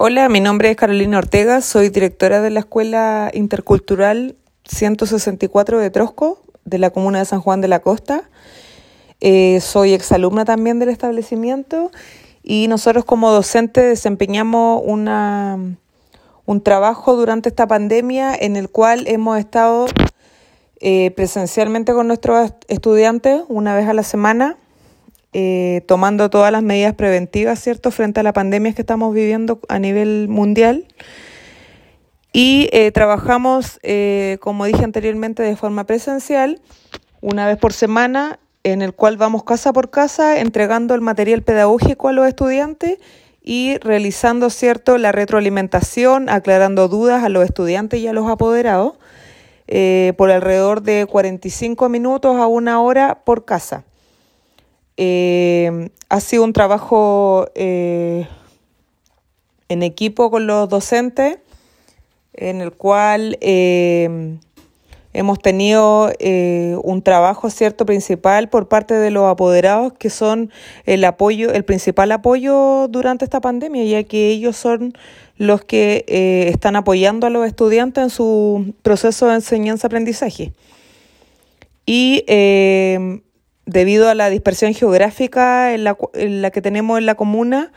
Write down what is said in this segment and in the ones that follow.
Hola, mi nombre es Carolina Ortega, soy directora de la Escuela Intercultural 164 de Trosco, de la comuna de San Juan de la Costa. Eh, soy exalumna también del establecimiento y nosotros como docentes desempeñamos una, un trabajo durante esta pandemia en el cual hemos estado eh, presencialmente con nuestros estudiantes una vez a la semana eh, tomando todas las medidas preventivas, ¿cierto?, frente a la pandemia que estamos viviendo a nivel mundial. Y eh, trabajamos, eh, como dije anteriormente, de forma presencial, una vez por semana, en el cual vamos casa por casa entregando el material pedagógico a los estudiantes y realizando, ¿cierto?, la retroalimentación, aclarando dudas a los estudiantes y a los apoderados, por alrededor de 45 minutos a una hora por casa. Eh, ha sido un trabajo eh, en equipo con los docentes, en el cual eh, hemos tenido un trabajo cierto principal por parte de los apoderados, que son el apoyo, el principal apoyo durante esta pandemia, ya que ellos son los que están apoyando a los estudiantes en su proceso de enseñanza-aprendizaje. Y debido a la dispersión geográfica en la, que tenemos en la comuna,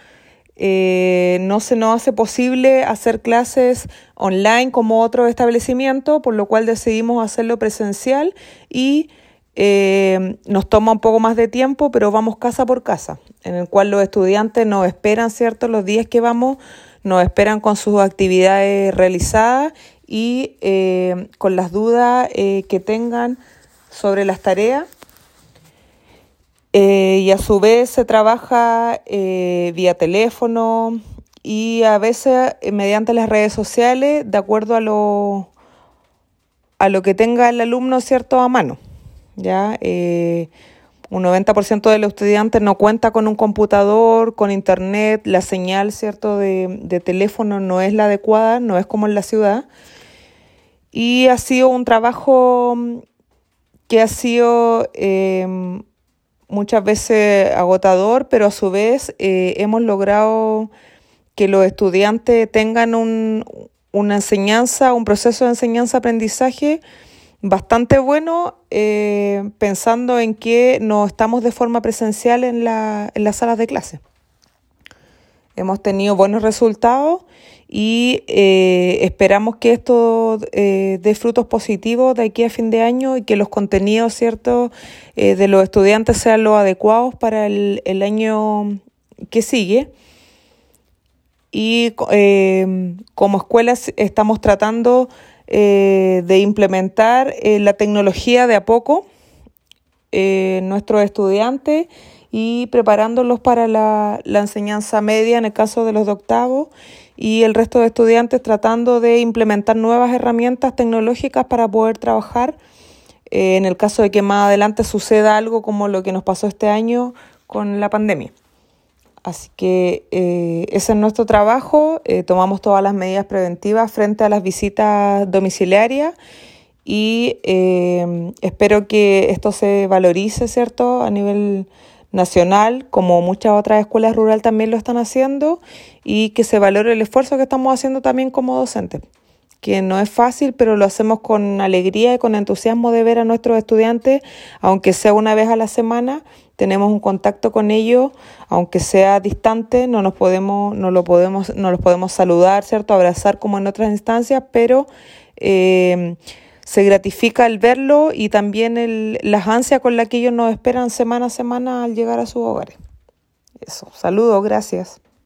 eh, no se nos hace posible hacer clases online como otro establecimiento, por lo cual decidimos hacerlo presencial y eh, nos toma un poco más de tiempo, pero vamos casa por casa, en el cual los estudiantes nos esperan, ¿cierto? Los días que vamos, nos esperan con sus actividades realizadas y eh, con las dudas que tengan sobre las tareas eh, y a su vez se trabaja eh, vía teléfono y a veces eh, mediante las redes sociales de acuerdo a lo, a lo que tenga el alumno cierto a mano. ¿ya? un 90% de los estudiantes no cuenta con un computador, con internet, la señal cierto de, de teléfono no es la adecuada, no es como en la ciudad. Y ha sido un trabajo que ha sido muchas veces agotador, pero a su vez eh, hemos logrado que los estudiantes tengan un, una enseñanza, un proceso de enseñanza-aprendizaje bastante bueno, eh, pensando en que no estamos de forma presencial en, la, en las salas de clase. Hemos tenido buenos resultados y eh, esperamos que esto eh, dé frutos positivos de aquí a fin de año y que los contenidos ciertos eh, de los estudiantes sean los adecuados para el, el año que sigue. Y como escuelas estamos tratando de implementar la tecnología de a poco nuestros estudiantes y preparándolos para la, la enseñanza media en el caso de los de octavo y el resto de estudiantes tratando de implementar nuevas herramientas tecnológicas para poder trabajar eh, en el caso de que más adelante suceda algo como lo que nos pasó este año con la pandemia. Así que eh, ese es nuestro trabajo, eh, tomamos todas las medidas preventivas frente a las visitas domiciliarias y espero que esto se valorice, ¿cierto?, a nivel nacional, como muchas otras escuelas rurales también lo están haciendo, y que se valore el esfuerzo que estamos haciendo también como docentes, que no es fácil, pero lo hacemos con alegría y con entusiasmo de ver a nuestros estudiantes, aunque sea una vez a la semana, tenemos un contacto con ellos, aunque sea distante, no nos podemos, no lo podemos, no los podemos saludar, ¿cierto? abrazar como en otras instancias, pero eh, se gratifica el verlo y también el, las ansias con las que ellos nos esperan semana a semana al llegar a sus hogares. Eso, saludos, gracias.